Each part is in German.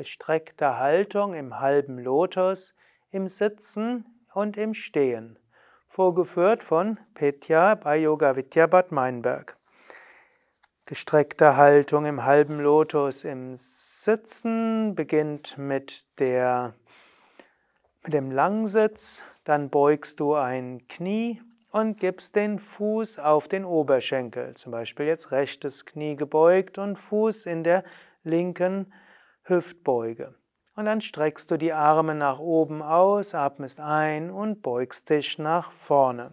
gestreckte Haltung im halben Lotus, im Sitzen und im Stehen. Vorgeführt von Petya bei Yoga Vidya Bad Meinberg. Gestreckte Haltung im halben Lotus im Sitzen beginnt mit, der, mit dem Langsitz, dann beugst du ein Knie und gibst den Fuß auf den Oberschenkel. Zum Beispiel jetzt rechtes Knie gebeugt und Fuß in der linken Hüftbeuge. Und dann streckst du die Arme nach oben aus, atmest ein und beugst dich nach vorne.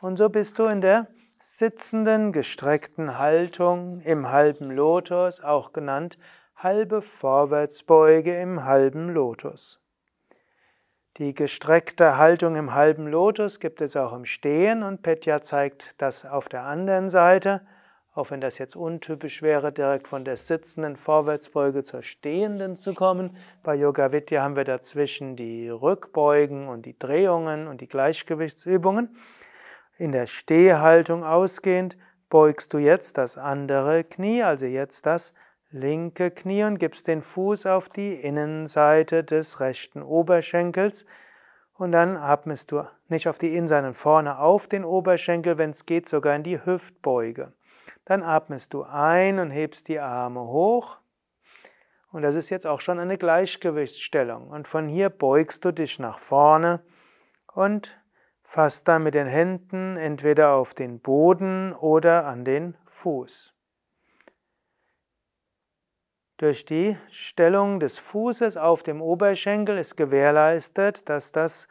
Und so bist du in der sitzenden, gestreckten Haltung im halben Lotus, auch genannt halbe Vorwärtsbeuge im halben Lotus. Die gestreckte Haltung im halben Lotus gibt es auch im Stehen und Petya zeigt das auf der anderen Seite, auch wenn das jetzt untypisch wäre, direkt von der sitzenden Vorwärtsbeuge zur stehenden zu kommen. Bei Yoga Vidya haben wir dazwischen die Rückbeugen und die Drehungen und die Gleichgewichtsübungen. In der Stehhaltung ausgehend beugst du jetzt das andere Knie, also jetzt das linke Knie und gibst den Fuß auf die Innenseite des rechten Oberschenkels und dann atmest du nicht auf die Innenseite vorne auf den Oberschenkel, wenn es geht, sogar in die Hüftbeuge. Dann atmest du ein und hebst die Arme hoch. Und das ist jetzt auch schon eine Gleichgewichtsstellung. Und von hier beugst du dich nach vorne und fasst dann mit den Händen entweder auf den Boden oder an den Fuß. Durch die Stellung des Fußes auf dem Oberschenkel ist gewährleistet, dass das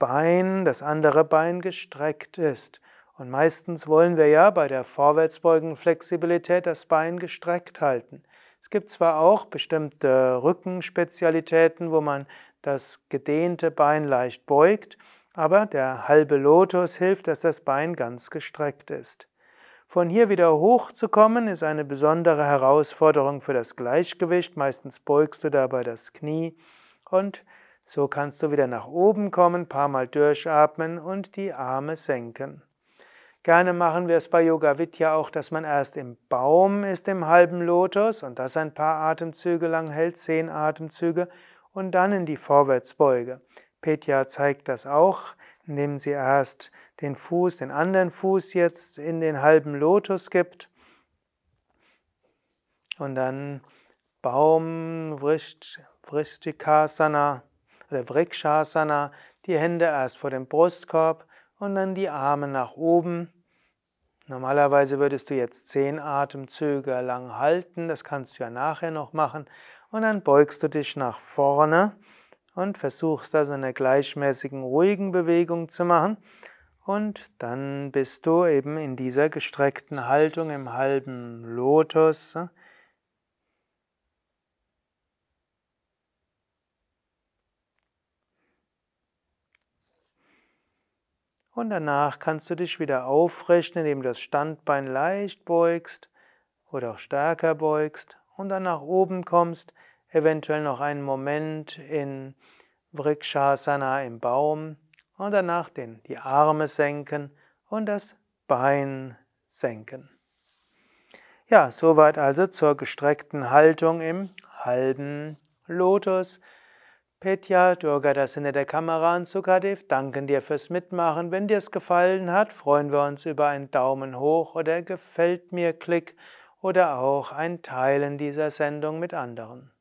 Bein, das andere Bein gestreckt ist. Und meistens wollen wir ja bei der Vorwärtsbeugenflexibilität das Bein gestreckt halten. Es gibt zwar auch bestimmte Rückenspezialitäten, wo man das gedehnte Bein leicht beugt, aber der halbe Lotus hilft, dass das Bein ganz gestreckt ist. Von hier wieder hochzukommen ist eine besondere Herausforderung für das Gleichgewicht. Meistens beugst du dabei das Knie und so kannst du wieder nach oben kommen, paar Mal durchatmen und die Arme senken. Gerne machen wir es bei Yoga Vidya auch, dass man erst im Baum ist, im halben Lotus und das ein paar Atemzüge lang hält, zehn Atemzüge und dann in die Vorwärtsbeuge. Petya zeigt das auch indem sie erst den Fuß, den anderen Fuß jetzt in den halben Lotus gibt und dann Baum, Vrishtikasana oder Vrikshasana, die Hände erst vor dem Brustkorb und dann die Arme nach oben. Normalerweise würdest du jetzt zehn Atemzüge lang halten, das kannst du ja nachher noch machen. Und dann beugst du dich nach vorne und versuchst das in einer gleichmäßigen, ruhigen Bewegung zu machen. Und dann bist du eben in dieser gestreckten Haltung im halben Lotus. Und danach kannst du dich wieder aufrichten, indem du das Standbein leicht beugst oder auch stärker beugst und dann nach oben kommst, eventuell noch einen Moment in Vrikshasana im Baum und danach den, die Arme senken und das Bein senken. Ja, soweit also zur gestreckten Haltung im halben Lotus. Petya, Durga, das hinter der Kamera und Sukadev danken dir fürs Mitmachen. Wenn dir es gefallen hat, freuen wir uns über einen Daumen hoch oder gefällt mir Klick oder auch ein Teilen dieser Sendung mit anderen.